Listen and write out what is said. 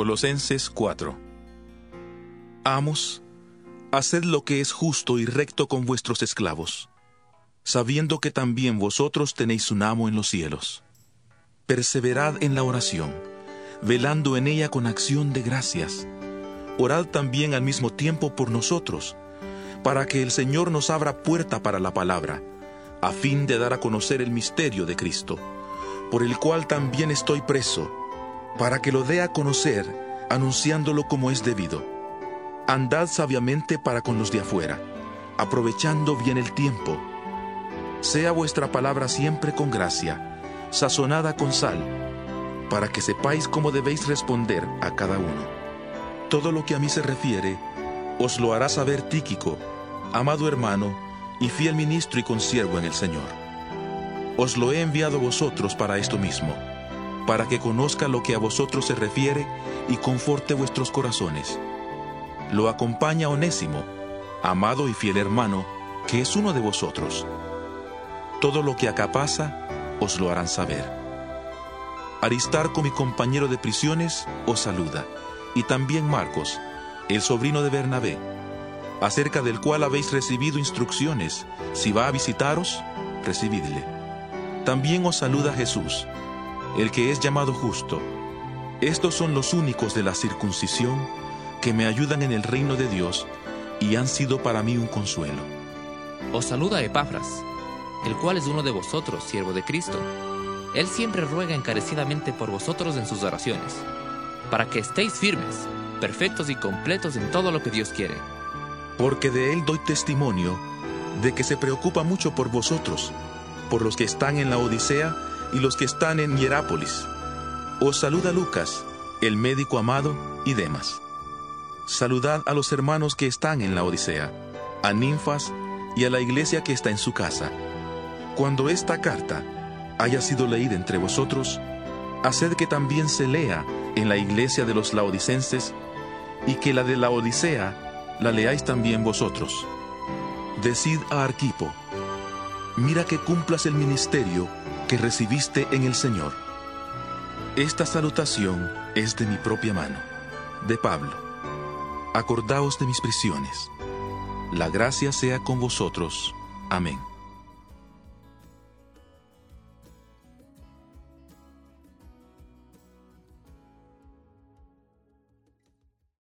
Colosenses 4 Amos, haced lo que es justo y recto con vuestros esclavos, sabiendo que también vosotros tenéis un amo en los cielos. Perseverad en la oración, velando en ella con acción de gracias. Orad también al mismo tiempo por nosotros, para que el Señor nos abra puerta para la palabra, a fin de dar a conocer el misterio de Cristo, por el cual también estoy preso para que lo dé a conocer, anunciándolo como es debido. Andad sabiamente para con los de afuera, aprovechando bien el tiempo. Sea vuestra palabra siempre con gracia, sazonada con sal, para que sepáis cómo debéis responder a cada uno. Todo lo que a mí se refiere, os lo hará saber Tíquico, amado hermano y fiel ministro y consiervo en el Señor. Os lo he enviado vosotros para esto mismo para que conozca lo que a vosotros se refiere y conforte vuestros corazones. Lo acompaña Onésimo, amado y fiel hermano, que es uno de vosotros. Todo lo que acá pasa, os lo harán saber. Aristarco, mi compañero de prisiones, os saluda, y también Marcos, el sobrino de Bernabé, acerca del cual habéis recibido instrucciones. Si va a visitaros, recibidle. También os saluda Jesús, el que es llamado justo. Estos son los únicos de la circuncisión que me ayudan en el reino de Dios y han sido para mí un consuelo. Os saluda Epafras, el cual es uno de vosotros, siervo de Cristo. Él siempre ruega encarecidamente por vosotros en sus oraciones, para que estéis firmes, perfectos y completos en todo lo que Dios quiere. Porque de él doy testimonio de que se preocupa mucho por vosotros, por los que están en la Odisea y los que están en Hierápolis. Os saluda Lucas, el médico amado, y demás. Saludad a los hermanos que están en la Odisea, a Ninfas y a la iglesia que está en su casa. Cuando esta carta haya sido leída entre vosotros, haced que también se lea en la iglesia de los laodicenses y que la de la Odisea la leáis también vosotros. Decid a Arquipo, mira que cumplas el ministerio que recibiste en el Señor. Esta salutación es de mi propia mano, de Pablo. Acordaos de mis prisiones. La gracia sea con vosotros. Amén.